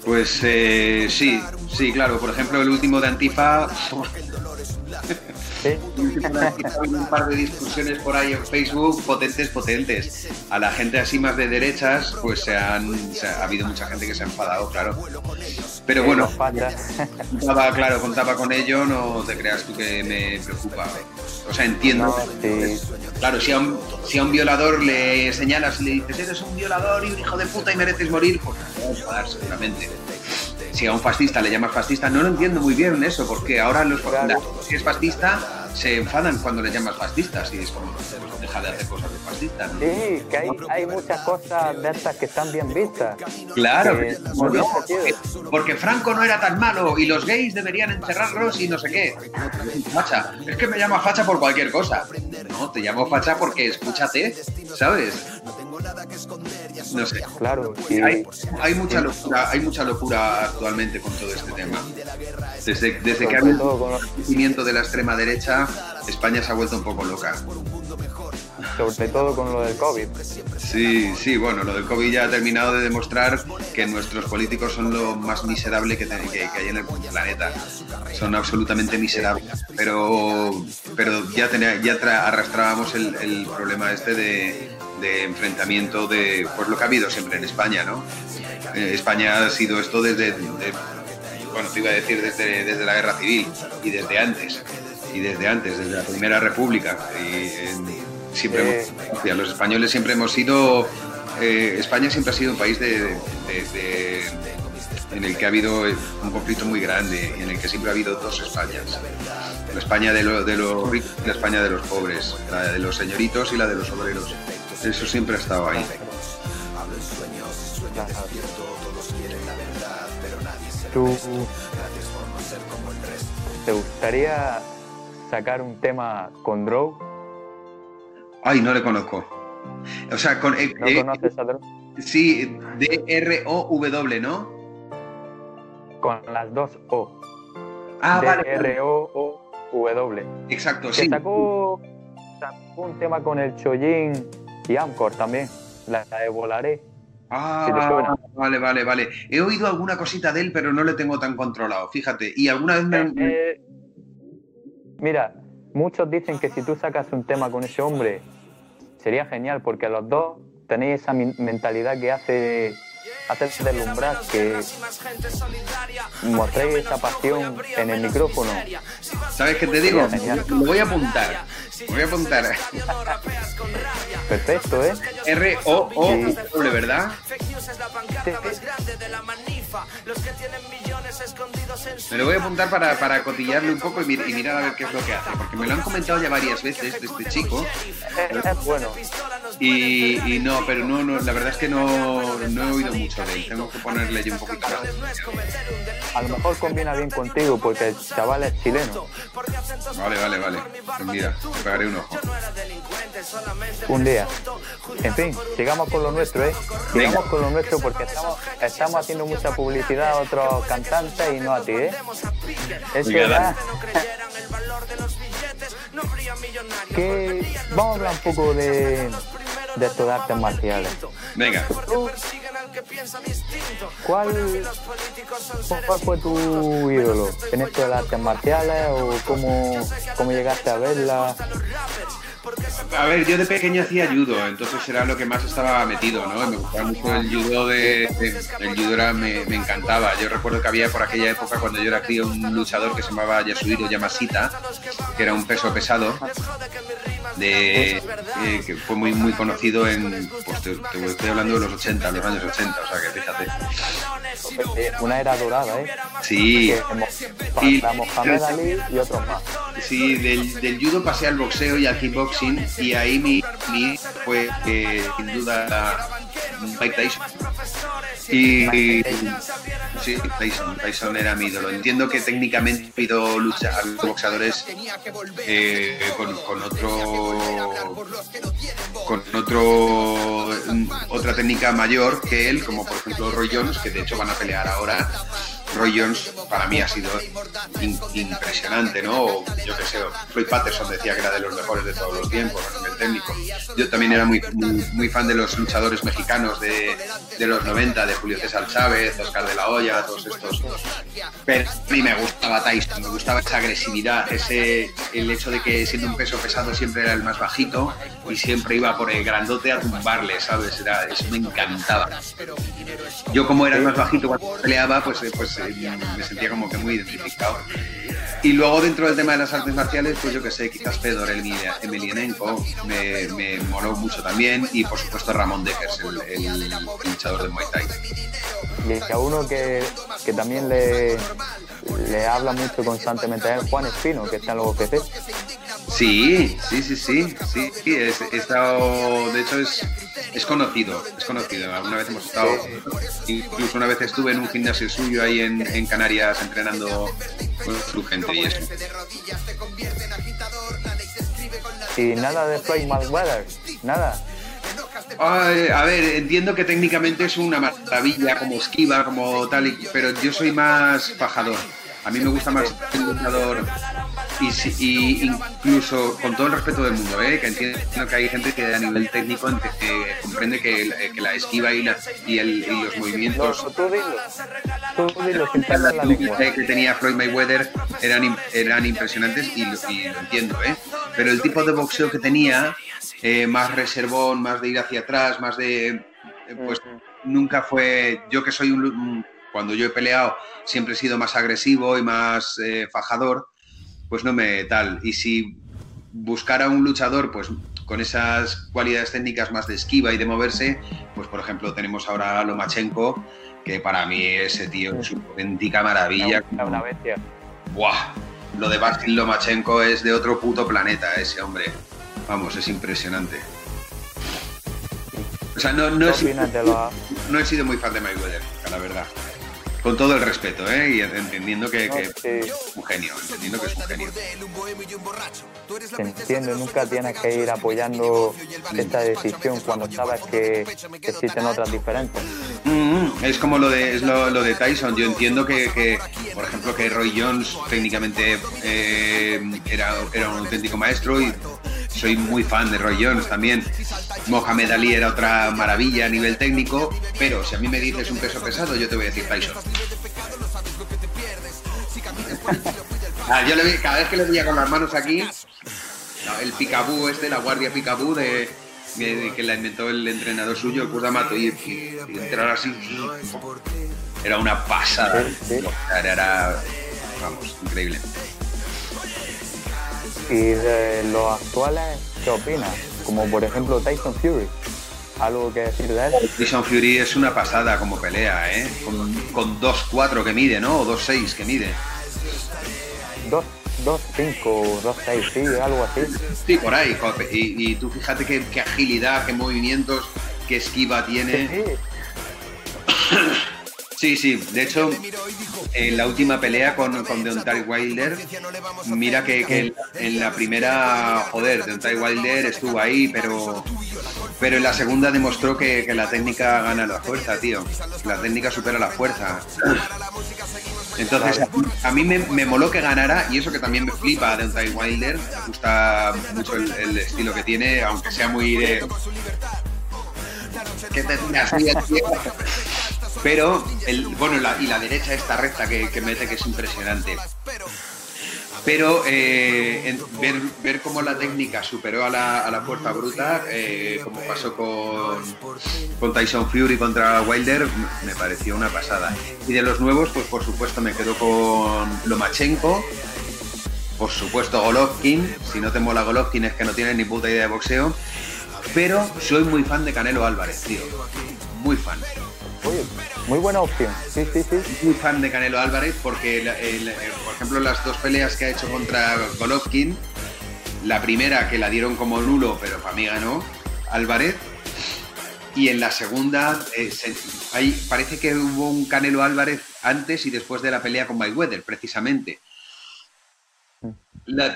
Pues eh, sí, sí, claro. Por ejemplo, el último de Antifa un par de discusiones por ahí en Facebook potentes, potentes. A la gente así más de derechas, pues se han, ha habido mucha gente que se ha enfadado, claro. Pero bueno, contaba, claro, contaba con ello, no te creas tú que me preocupa. O sea, entiendo. Claro, si a, un, si a un violador le señalas y le dices, eres un violador y un hijo de puta y mereces morir, pues a seguramente si a un fascista le llamas fascista, no lo entiendo muy bien eso, porque ahora los si es fascista se enfadan cuando le llamas fascistas y es como deja de hacer cosas de fascista. Sí, que hay, muchas cosas de estas que están bien vistas. Claro, porque, Franco no era tan malo y los gays deberían encerrarlos y no sé qué. Facha, es que me llama facha por cualquier cosa. No, te llamo facha porque escúchate, ¿sabes? No sé. Claro. Hay, mucha locura, hay mucha locura actualmente con todo este tema. Desde, desde que ha habido el crecimiento de la extrema derecha, España se ha vuelto un poco loca. Sobre todo con lo del COVID. Sí, sí, bueno, lo del COVID ya ha terminado de demostrar que nuestros políticos son lo más miserable que, hay en el planeta. Son absolutamente miserables. Pero, pero ya, ya arrastrábamos el problema este de, de enfrentamiento de pues lo que ha habido siempre en España, ¿no? Eh, España ha sido esto desde, bueno, te iba a decir desde, desde la guerra civil y desde antes, y desde antes, desde la Primera República. Y, siempre los españoles siempre hemos sido, eh, España siempre ha sido un país de, en el que ha habido un conflicto muy grande en el que siempre ha habido dos Españas. La España de, de los ricos y la España de los pobres, la de los señoritos y la de los obreros. Eso siempre ha estado ahí. ¿Tú te gustaría sacar un tema con Drow. Ay, no le conozco. O sea, con. eh, ¿No eh, conoces a Drow? sí, D-R-O-W, ¿no? Con las dos O. Ah, vale. D-R-O-O-W. Exacto, Que sí. sacó, sacó un tema con el Chollín y Amcor también. La de Volaré. Ah, si vale, vale, vale. He oído alguna cosita de él, pero no le tengo tan controlado, fíjate. Y alguna vez me. Eh, mira, muchos dicen que si tú sacas un tema con ese hombre, sería genial, porque los dos tenéis esa mentalidad que hace hacer deslumbrar, que mostréis esa pasión en el micrófono. ¿Sabes qué te digo? Lo voy a apuntar. Lo voy a apuntar. Perfecto, ¿eh? R-O-O-W, ¿verdad? Sí. Me lo voy a apuntar para, para cotillarle un poco y, mir- y mirar a ver qué es lo que hace. Porque me lo han comentado ya varias veces de este chico. Es, es bueno. Y, y no, pero no, no, la verdad es que no, no he oído mucho de él. Tengo que ponerle yo un poquito más. A lo mejor combina bien contigo, porque el chaval es chileno. Vale, vale, vale. Pues mira, le pegaré un ojo. Un día. En fin, sigamos con lo nuestro, ¿eh? Sigamos con lo nuestro porque estamos, estamos haciendo mucha publicidad a otros cantantes y no a ti, ¿eh? Es verdad. que vamos a hablar un poco de, de estos de artes marciales. Venga. ¿Cuál, ¿Cuál fue tu ídolo en esto de las artes marciales o cómo, cómo llegaste a verla? A ver, yo de pequeño hacía judo, entonces era lo que más estaba metido, ¿no? Me gustaba mucho el judo de... el judo era, me, encantaba. Yo recuerdo que había por aquella época, cuando yo era crío, un luchador que se llamaba Yasuhiro Yamashita, que era un peso pesado, de, eh, que fue muy muy conocido en... Pues te, te estoy hablando de los 80, los años 80, o sea que fíjate. Una era dorada, ¿eh? Sí, Y- Mohamed Ali y otros más. Sí, del, del judo pasé al boxeo y al kickboxing y ahí mi, mi fue eh, sin duda la- Mike Tyson. Y, sí, Tyson, Tyson era mi ídolo. Entiendo que técnicamente pido lucha a los boxeadores eh, con, con otro con otro otra técnica mayor que él, como por ejemplo Roy Jones, que de hecho van a pelear ahora. Roy Jones para mí ha sido impresionante, ¿no? Yo qué sé, Floyd Patterson decía que era de los mejores de todos los tiempos a nivel técnico. Yo también era muy, muy, muy fan de los luchadores mexicanos de, de los 90, de Julio César Chávez, Oscar de la Hoya, todos estos. Pero a mí me gustaba Tyson, me gustaba esa agresividad, ese, el hecho de que siendo un peso pesado siempre era el más bajito y siempre iba por el grandote a tumbarle, ¿sabes? Era, eso me encantaba. Yo como era el más bajito cuando peleaba, pues, eh, pues me sentía como que muy identificado. Y luego dentro del tema de las artes marciales, pues yo que sé, quizás Fedor Emelianenko me, me moló mucho también y por supuesto Ramón Deckers, el, el luchador de Muay Thai. Y a uno que, que también le, le habla mucho constantemente es Juan Espino, que está en los OPC. Sí, sí, sí, sí, sí, sí, es, he estado, de hecho es, es conocido, es conocido. Alguna vez hemos estado, incluso una vez estuve en un gimnasio suyo ahí en, en Canarias entrenando con su gente y eso. Y nada de Floyd Mayweather, nada. Ay, a ver, entiendo que técnicamente es una maravilla, como esquiva, como tal, pero yo soy más fajador. A mí me gusta más el luchador y, y incluso con todo el respeto del mundo, ¿eh? que entiendo que hay gente que a nivel técnico eh, comprende que, la esquiva y, la- y, el- y los No, movimientos tú dilo. Tú dilo la que tenía Floyd Mayweather eran, eran impresionantes y lo, entiendo, ¿eh? Pero el tipo de boxeo que tenía, eh, más reservón, más de ir hacia atrás, más de... eh, pues nunca fue... Yo que soy un... un- Cuando yo he peleado siempre he sido más agresivo y más eh, fajador, pues no me tal. Y si buscara un luchador, pues con esas cualidades técnicas más de esquiva y de moverse, pues por ejemplo tenemos ahora a Lomachenko, que para mí ese tío es una auténtica maravilla. Es una bestia. ¡Buah! Lo de Basil Lomachenko es de otro puto planeta, ese hombre. Vamos, es impresionante. O sea, no, no, ¿Qué he, sido, no he sido muy fan de Mayweather, la verdad. Con todo el respeto, ¿eh? Y entendiendo que, es un genio, entendiendo que es un genio. Te entiendo, nunca tienes que ir apoyando esta decisión cuando sabes que, existen otras diferentes. Mm-hmm. es como lo de, es lo, de Tyson. Yo entiendo que, por ejemplo, que Roy Jones técnicamente eh, era, era un auténtico maestro y soy muy fan de Roy Jones también. Mohamed Ali era otra maravilla a nivel técnico, pero si a mí me dices un peso pesado, yo te voy a decir Tyson. Ah, yo le cada vez que le veía con las manos aquí, el picabú este, la guardia picabú de, que la inventó el entrenador suyo, el Kurdamato, y, entrar así, era una pasada. Era, vamos, increíble. Y de los actuales, ¿qué opinas? Como por ejemplo Tyson Fury. ¿Algo que decir de él? Tyson Fury es una pasada como pelea, ¿eh? Con, con 2-4 que mide, ¿no? O 2-6 que mide. 2-5, 2-6, sí, algo así. Sí, por ahí. Y, y tú fíjate qué, qué, agilidad, qué movimientos, qué esquiva tiene. Sí. Sí, sí. De hecho, en la última pelea con, con Deontay Wilder, mira que, en la primera, joder, Deontay Wilder estuvo ahí, pero, pero en la segunda demostró que, la técnica gana la fuerza, tío. La técnica supera la fuerza. Entonces, a mí me, moló que ganara, y eso que también me flipa Deontay Wilder. Me gusta mucho el, estilo que tiene, aunque sea muy de. Que te pero, bueno, y la derecha esta recta que, mete que es impresionante. Pero eh, ver, ver cómo la técnica superó a la, a fuerza bruta, eh, como pasó con, con Tyson Fury contra Wilder, me pareció una pasada. Y de los nuevos, pues por supuesto me quedo con Lomachenko, por supuesto Golovkin, si no te mola Golovkin es que no tienes ni puta idea de boxeo, pero soy muy fan de Canelo Álvarez, tío, muy fan. Muy buena opción, sí, sí, sí. Muy fan de Canelo Álvarez porque, por ejemplo, las dos peleas que ha hecho contra Golovkin, la primera que la dieron como nulo, pero para mí ganó Álvarez, y en la segunda eh, parece que hubo un Canelo Álvarez antes y después de la pelea con Mayweather, precisamente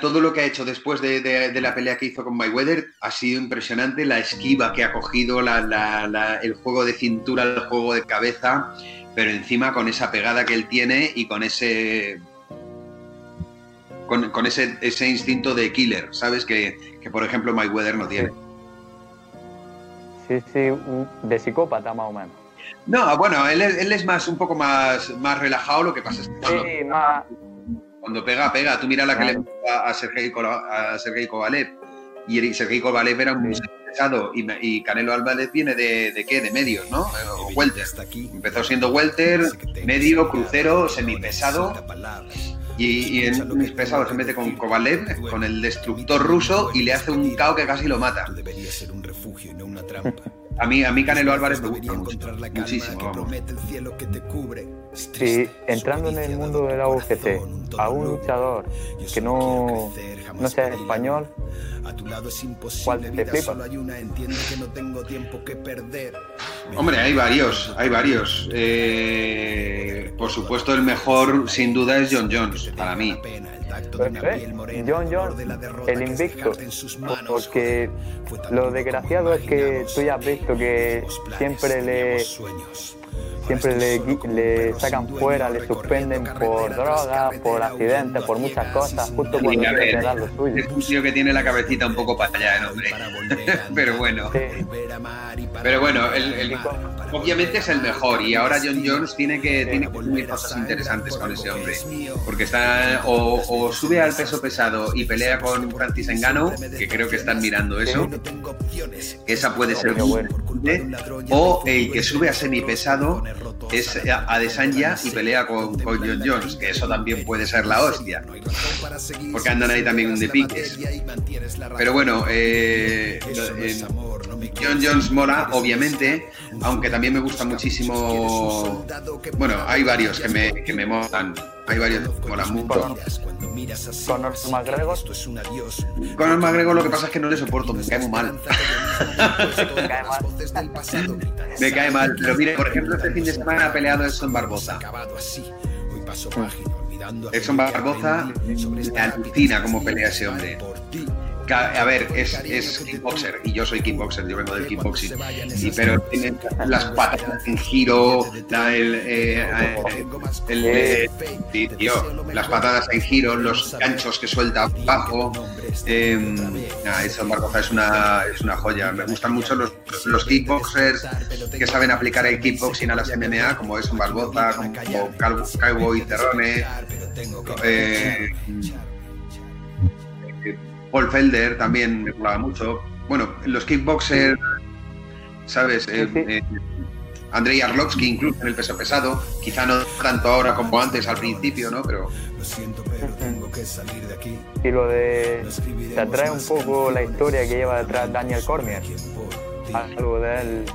todo lo que ha hecho después de, la pelea que hizo con Mayweather ha sido impresionante. La esquiva que ha cogido, el juego de cintura, el juego de cabeza, pero encima con esa pegada que él tiene y con ese. Con, ese, ese, instinto de killer, ¿sabes? Que, por ejemplo Mayweather no tiene. Sí, sí, de psicópata más o menos. No, bueno, él, es más, un poco más, más relajado, lo que pasa es que. Sí, más cuando pega, pega. Tú mira la que le a Sergei, a Sergei Kovalev. Y Sergei Kovalev era muy pesado. Y, Canelo Álvarez viene de, qué? De medios, ¿no? O welter. Empezó siendo welter, medio, crucero, semipesado. Y, y en mis pesados se mete con Kovalev, con el destructor ruso, y le hace un cao que casi lo mata. A mí, a mí Canelo Álvarez me gusta muchísimo. Sí, entrando en el mundo de la UFC, a un luchador que no, no sea español, ¿cuál te flipa? Hombre, hay varios, hay varios. Eh, por supuesto, el mejor sin duda es John Jones, para mí. John Jones, el invicto, porque lo desgraciado es que tú ya has visto que siempre le siempre le, le, sacan fuera, le suspenden por drogas, por accidentes, por muchas cosas, justo cuando quiere dar lo suyo. Es un tío que tiene la cabecita un poco para allá, el hombre. Pero bueno. Pero bueno, el, obviamente es el mejor y ahora John Jones tiene que, tiene que cosas interesantes con ese hombre. Porque está o, sube al peso pesado y pelea con Francis Engano, que creo que están mirando eso. Esa puede ser muy O el que sube a semipesado es Adesanya y pelea con, con, John Jones, que eso también puede ser la hostia. Porque andan ahí también de piques. Pero bueno, eh, John Jones mola, obviamente, aunque también me gusta muchísimo. Bueno, hay varios que me, que me molan. Hay varios que molan mucho. Conor McGregor. Conor McGregor lo que pasa es que no le soporto, me cae muy mal. me cae mal. Pero mire, por ejemplo, este fin de semana ha peleado Edson Barbosa. Edson Barboza me alucina cómo pelea ese hombre. A ver, es, es kickboxer y yo soy kickboxer, yo vengo del kickboxing. Y, pero tiene las patas en giro, el, eh, el, tío, las patadas en giro, los ganchos que suelta abajo. Eh, Barboza es una, es una joya. Me gustan mucho los, los kickboxers que saben aplicar el kickboxing a las MMA, como es un Barboza, como, como Cowboy Terrone. Eh, Paul Felder también me molaba mucho. Bueno, los kickboxers, ¿sabes? Eh, eh, Andrei Arlovsky incluso en el peso pesado, quizá no tanto ahora como antes al principio, ¿no? Pero... Y lo de... Te atrae un poco la historia que lleva detrás Daniel Cormier. Algo de él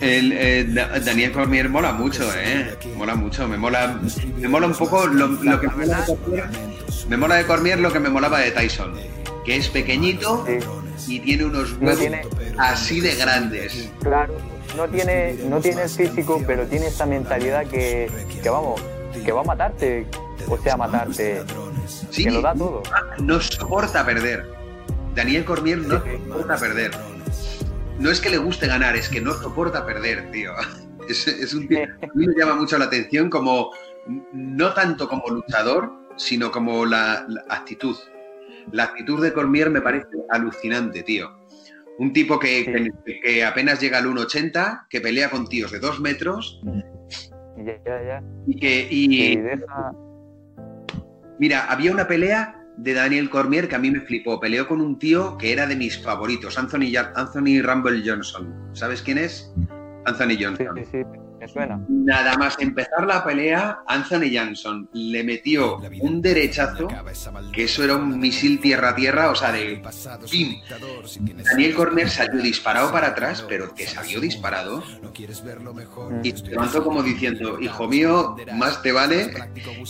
el, eh, Daniel Cormier mola mucho, ¿eh? Mola mucho. Me mola, me mola un poco lo, que me Cormier, me mola de Cormier lo que me molaba de Tyson, que es pequeñito y tiene unos huevos así de grandes. Claro, no tiene, no tiene el físico, pero tiene esa mentalidad que, que vamos, que va a matarte, o sea, matarte, que lo da todo. No soporta perder. Daniel Cormier no soporta perder no es que le guste ganar, es que no soporta perder, tío. Es, un tío, a mí me llama mucho la atención como, no tanto como luchador, sino como la, actitud. La actitud de Cormier me parece alucinante, tío. Un tipo que, que, apenas llega al 1,80, que pelea con tíos de 2 metros. Ya, ya, ya. Y que. Y, Mira, había una pelea de Daniel Cormier que a mí me flipó. Peleó con un tío que era de mis favoritos, Anthony, Anthony Rumble Johnson. ¿Sabes quién es? Anthony Johnson. Sí, sí, suena. Nada más empezar la pelea, Anthony Johnson le metió un derechazo, que eso era un misil tierra-tierra, o sea, de ¡pim! Daniel Cormier salió disparado para atrás, pero que salió disparado. Y se levantó como diciendo, hijo mío, más te vale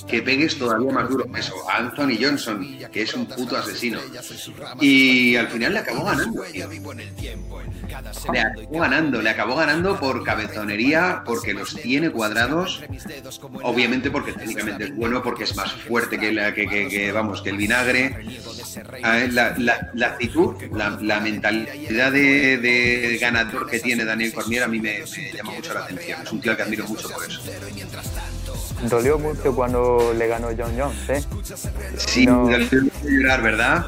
que pegues todavía más duro. Eso, Anthony Johnson, que es un puto asesino. Y al final le acabó ganando, Le acabó ganando, le acabó ganando por cabezonería, porque los tiene cuadrados, obviamente porque técnicamente es bueno, porque es más fuerte que, la, que, vamos, que el vinagre. La, actitud, la, mentalidad de, ganador que tiene Daniel Cormier a mí me, llama mucho la atención. Es un tío que admiro mucho por eso. Dolió mucho cuando le ganó John Jones, ¿eh? Sí, no... llorar, ¿verdad?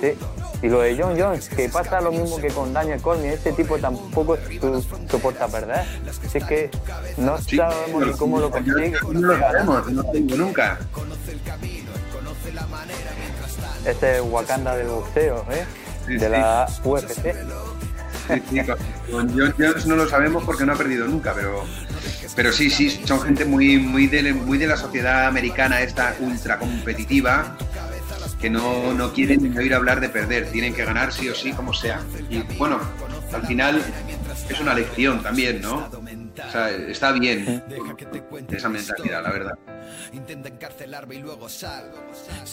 Sí, y lo de John Jones, que pasa lo mismo que con Daniel Cormier, este tipo tampoco soporta perder. Así que no sabemos ni cómo lo consigue. No lo sabemos, no lo digo nunca. Este es Wakanda del boxeo, ¿eh? de la UFC. Sí, con John Jones no lo sabemos porque no ha perdido nunca, pero pero sí, sí, son gente muy, muy, de, muy de la sociedad americana, esta ultra competitiva, que no, no quieren oír hablar de perder, tienen que ganar sí o sí, como sea. Y bueno, al final es una lección también, ¿no? O sea, está bien esa mentalidad, la verdad.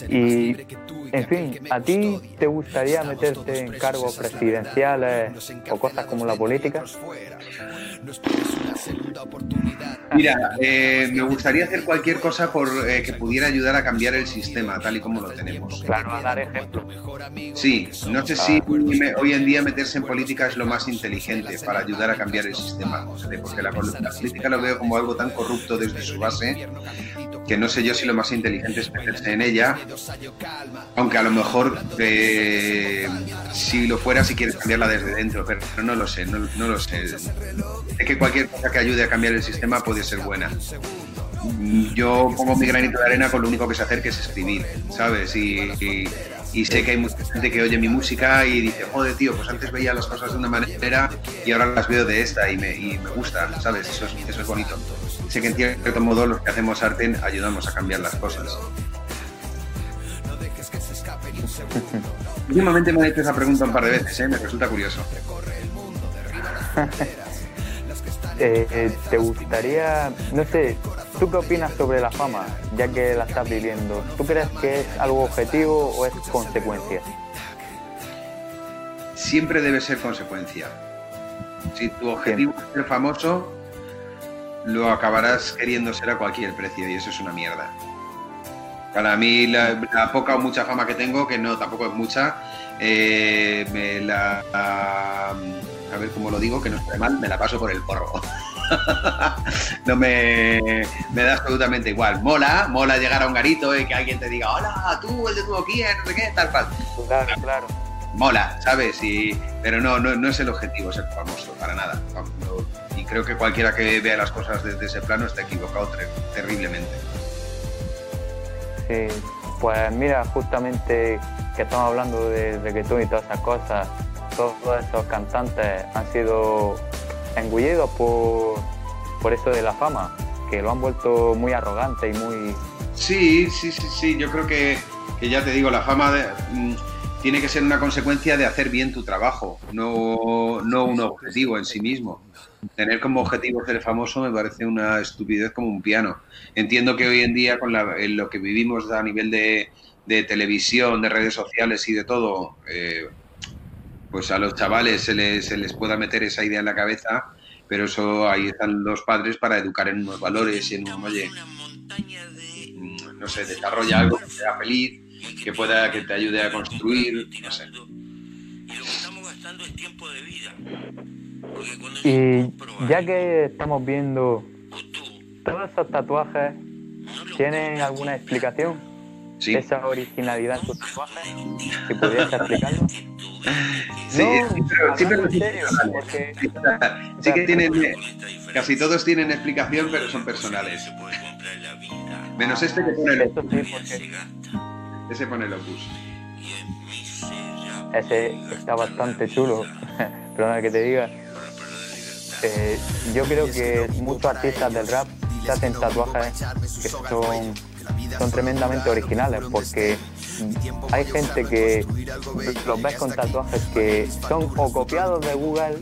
Y, en fin, ¿a ti te gustaría meterte en cargos presidenciales o cosas como la política? Mira, eh, me gustaría hacer cualquier cosa por eh, que pudiera ayudar a cambiar el sistema tal y como lo tenemos. Claro, a dar ejemplo. Sí, no sé si hoy en día meterse en política es lo más inteligente para ayudar a cambiar el sistema, porque la, la política lo veo como algo tan corrupto desde su base que no sé yo si lo más inteligente es meterse en ella, aunque a lo mejor eh, si lo fuera si quieres cambiarla desde dentro, pero no lo sé, no, lo sé. Es que cualquier cosa que ayude a cambiar el sistema puede ser buena. Yo pongo mi granito de arena con lo único que se hacer que es escribir, ¿sabes? Y, sé que hay mucha gente que oye mi música y dice, joder, tío, pues antes veía las cosas de una manera y ahora las veo de esta y me, y me gusta, ¿sabes? Eso es, eso es bonito sé que en cierto modo los que hacemos arte ayudamos a cambiar las cosas. Últimamente me han hecho esa pregunta un par de veces, ¿eh? me resulta curioso. Eh, eh, ¿Te gustaría, no sé, tú qué opinas sobre la fama, ya que la estás viviendo? ¿Tú crees que es algo objetivo o es consecuencia? Siempre debe ser consecuencia. Si tu objetivo es ser famoso, lo acabarás queriendo ser a cualquier precio y eso es una mierda. Para mí, la, poca o mucha fama que tengo, que no, tampoco es mucha, eh, me la. A, ver cómo lo digo, que no esté mal, me la paso por el porro. no me, me, da absolutamente igual. Mola, mola llegar a un garito y que alguien te diga, hola, tú, el de tu boquilla, no sé qué, tal, tal. Claro, claro. Mola, ¿sabes? Y, pero no, no, no es el objetivo ser famoso, para nada. y creo que cualquiera que vea las cosas desde ese plano está equivocado terriblemente. Sí, pues mira, justamente que estamos hablando de reggaetón y todas esas cosas, todos esos cantantes han sido engullidos por, por eso de la fama, que lo han vuelto muy arrogante y muy... Sí, sí, sí, sí, yo creo que, ya te digo, la fama mm, tiene que ser una consecuencia de hacer bien tu trabajo, no, no un objetivo en sí mismo tener como objetivo ser famoso me parece una estupidez como un piano. Entiendo que hoy en día, con lo que vivimos a nivel de, televisión, de redes sociales y de todo, eh, pues a los chavales se les, se les pueda meter esa idea en la cabeza, pero eso ahí están los padres para educar en unos valores y en un, oye, mm, no sé, desarrolla algo que sea feliz, que pueda, que te ayude a construir, no sé. Y ya que estamos viendo todos esos tatuajes, ¿tienen alguna explicación? Sí. Esa originalidad en sus tatuajes, si podrías explicarlo. Sí, no, sí, pero, sí, porque, sí que tienen, casi todos tienen explicación, pero son personales. Menos este que pone el opus. Ese pone el opus. Ese está bastante chulo, perdona que te diga. Eh, yo creo que muchos artistas del rap se hacen tatuajes que son, son tremendamente originales porque hay gente que los ves con tatuajes que son o copiados de Google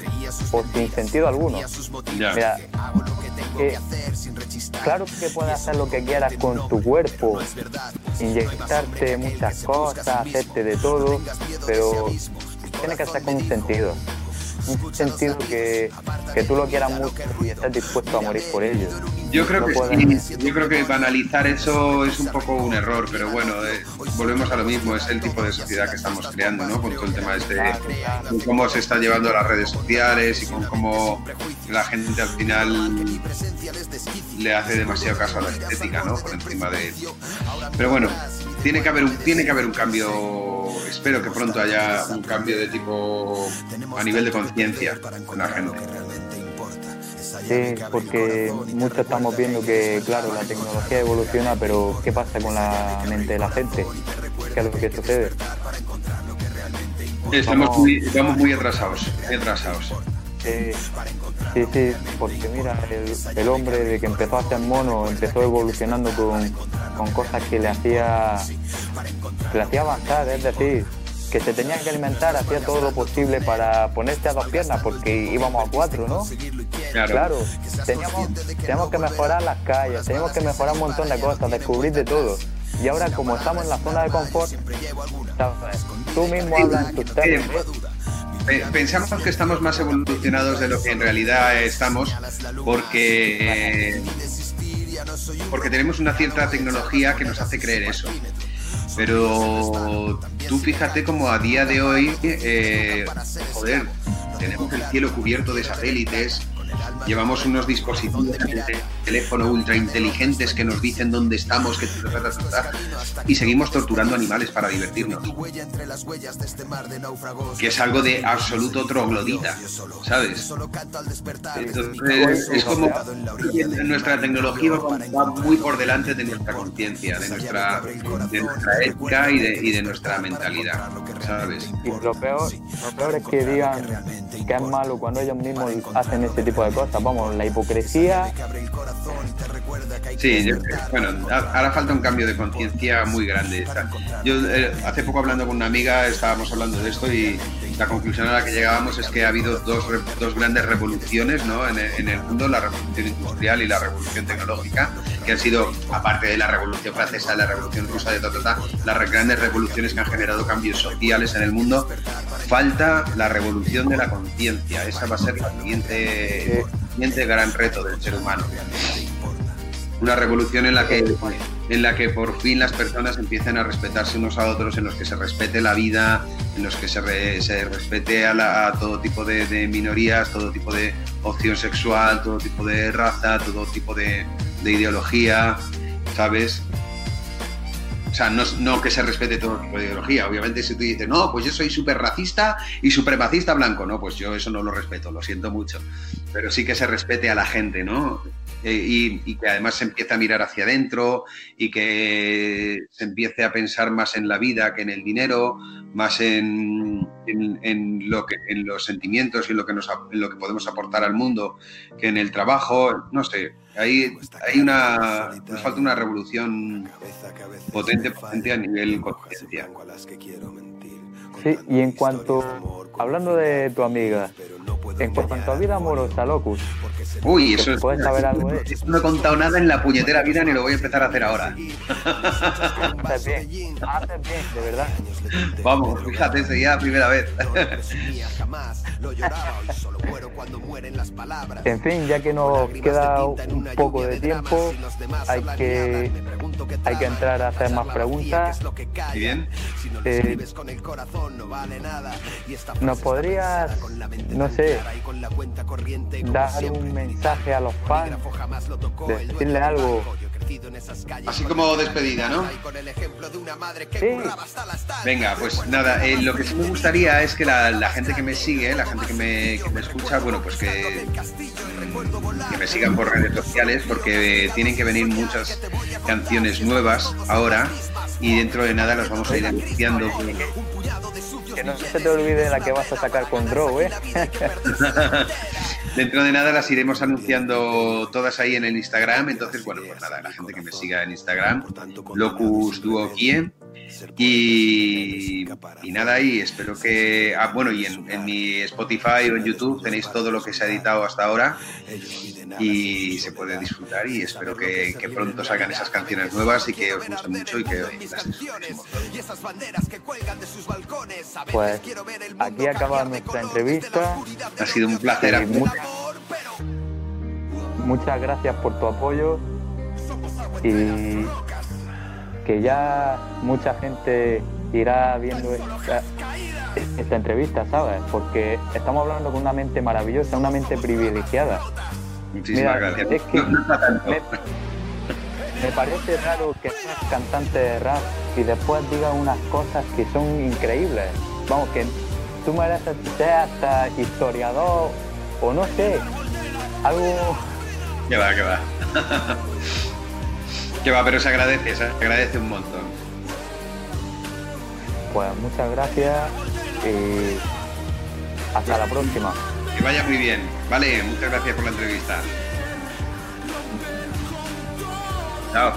o sin sentido alguno. Mira, claro que puedes hacer lo que quieras con tu cuerpo, inyectarte muchas cosas, hacerte de todo, pero tiene que ser con un sentido un sentido que, que tú lo quieras mucho y estás dispuesto a morir por ello. Yo creo que sí, yo creo que banalizar eso es un poco un error, pero bueno, eh, volvemos a lo mismo, es el tipo de sociedad que estamos creando, ¿no? Con todo el tema este, con cómo se está llevando las redes sociales y con cómo la gente al final le hace demasiado caso a la estética, ¿no? Por encima de... Pero bueno, tiene que haber un, tiene que haber un cambio, espero que pronto haya un cambio de tipo a nivel de conciencia con la gente. Sí, porque muchos estamos viendo que, claro, la tecnología evoluciona, pero ¿qué pasa con la mente de la gente? ¿Qué es lo que sucede? Estamos muy, estamos muy atrasados, muy atrasados. Sí, sí, sí, porque mira, el, hombre de que empezó a hacer mono empezó evolucionando con, con cosas que le hacía, que le hacía avanzar, es decir, que se tenía que alimentar, hacía todo lo posible para ponerse a dos piernas porque íbamos a cuatro, ¿no? Claro, teníamos, teníamos que mejorar las calles, teníamos que mejorar un montón de cosas, descubrir de todo. Y ahora como estamos en la zona de confort, tú mismo hablas en tus términos pensamos que estamos más evolucionados de lo que en realidad estamos porque, porque tenemos una cierta tecnología que nos hace creer eso. Pero tú fíjate como a día de hoy, eh, joder, tenemos el cielo cubierto de satélites, Llevamos unos dispositivos de teléfono ultra inteligentes que nos dicen dónde estamos, que y seguimos torturando animales para divertirnos. Que es algo de absoluto troglodita, ¿sabes? Entonces, es como nuestra tecnología va muy por delante de nuestra conciencia, de nuestra, de nuestra ética y de, y de nuestra mentalidad, ¿sabes? Y lo peor, lo peor es que digan que es malo cuando ellos mismos hacen este tipo de cosas. Vamos, la hipocresía. Sí, bueno, ahora falta un cambio de conciencia muy grande. Yo eh, hace poco hablando con una amiga estábamos hablando de esto y la conclusión a la que llegábamos es que ha habido dos, grandes revoluciones ¿no? en, el, el, mundo, la revolución industrial y la revolución tecnológica, que han sido, aparte de la revolución francesa, la revolución rusa, de ta, las grandes revoluciones que han generado cambios sociales en el mundo falta la revolución de la conciencia. Esa va a ser el siguiente, siguiente gran reto del ser humano. Una revolución en la que en la que por fin las personas empiecen a respetarse unos a otros, en los que se respete la vida, en los que se, respete a, todo tipo de, minorías, todo tipo de opción sexual, todo tipo de raza, todo tipo de, ideología, ¿sabes? O sea, no, que se respete todo tipo de ideología. Obviamente, si tú dices, no, pues yo soy súper racista y supremacista blanco, no, pues yo eso no lo respeto, lo siento mucho. Pero sí que se respete a la gente, ¿no? Eh, y, que además se empiece a mirar hacia adentro y que se empiece a pensar más en la vida que en el dinero, más en, lo que, en los sentimientos y en lo, que nos, en lo que podemos aportar al mundo que en el trabajo. No sé, hay, hay una, nos falta una revolución potente, potente a nivel conciencia. Sí, y en cuanto, hablando de tu amiga, en cuanto a vida amorosa, Locus. Uy, eso es. ¿Puedes saber algo de No he contado nada en la puñetera vida ni lo voy a empezar a hacer ahora. Haces bien, haces bien, de verdad. Vamos, fíjate, sería la primera vez. en fin, ya que nos queda un poco de tiempo, hay que, hay que entrar a hacer más preguntas. ¿Y bien? Eh, ¿Nos podrías, no sé, dar un mensaje a los fans, decirle algo. Así como despedida, ¿no? Venga, pues nada, eh, lo que sí me gustaría es que la, gente que me sigue, la gente que me, escucha, bueno, pues que, que me sigan por redes sociales porque tienen que venir muchas canciones nuevas ahora y dentro de nada las vamos a ir anunciando. Que no se te olvide la que vas a sacar con Drow, ¿eh? Dentro de nada las iremos anunciando todas ahí en el Instagram. Entonces, bueno, pues nada, la gente que me siga en Instagram, Locus Duo Quién. Y, y, nada, y espero que. Ah, bueno, y en, mi Spotify o en YouTube tenéis todo lo que se ha editado hasta ahora y se puede disfrutar. Y espero que, pronto salgan esas canciones nuevas y que os gusten mucho y que las Pues aquí acaba nuestra entrevista. Ha sido un placer. muchas gracias por tu apoyo y que ya mucha gente irá viendo esta, entrevista, ¿sabes? Porque estamos hablando con una mente maravillosa, una mente privilegiada. Muchísimas gracias. Es que me, parece raro que seas cantante de rap y después digas unas cosas que son increíbles. Vamos, que tú mereces ser hasta historiador o no sé, algo... Que va, que va. Que va, pero se agradece, se agradece un montón. Pues muchas gracias y hasta la próxima. Que vaya muy bien. Vale, muchas gracias por la entrevista.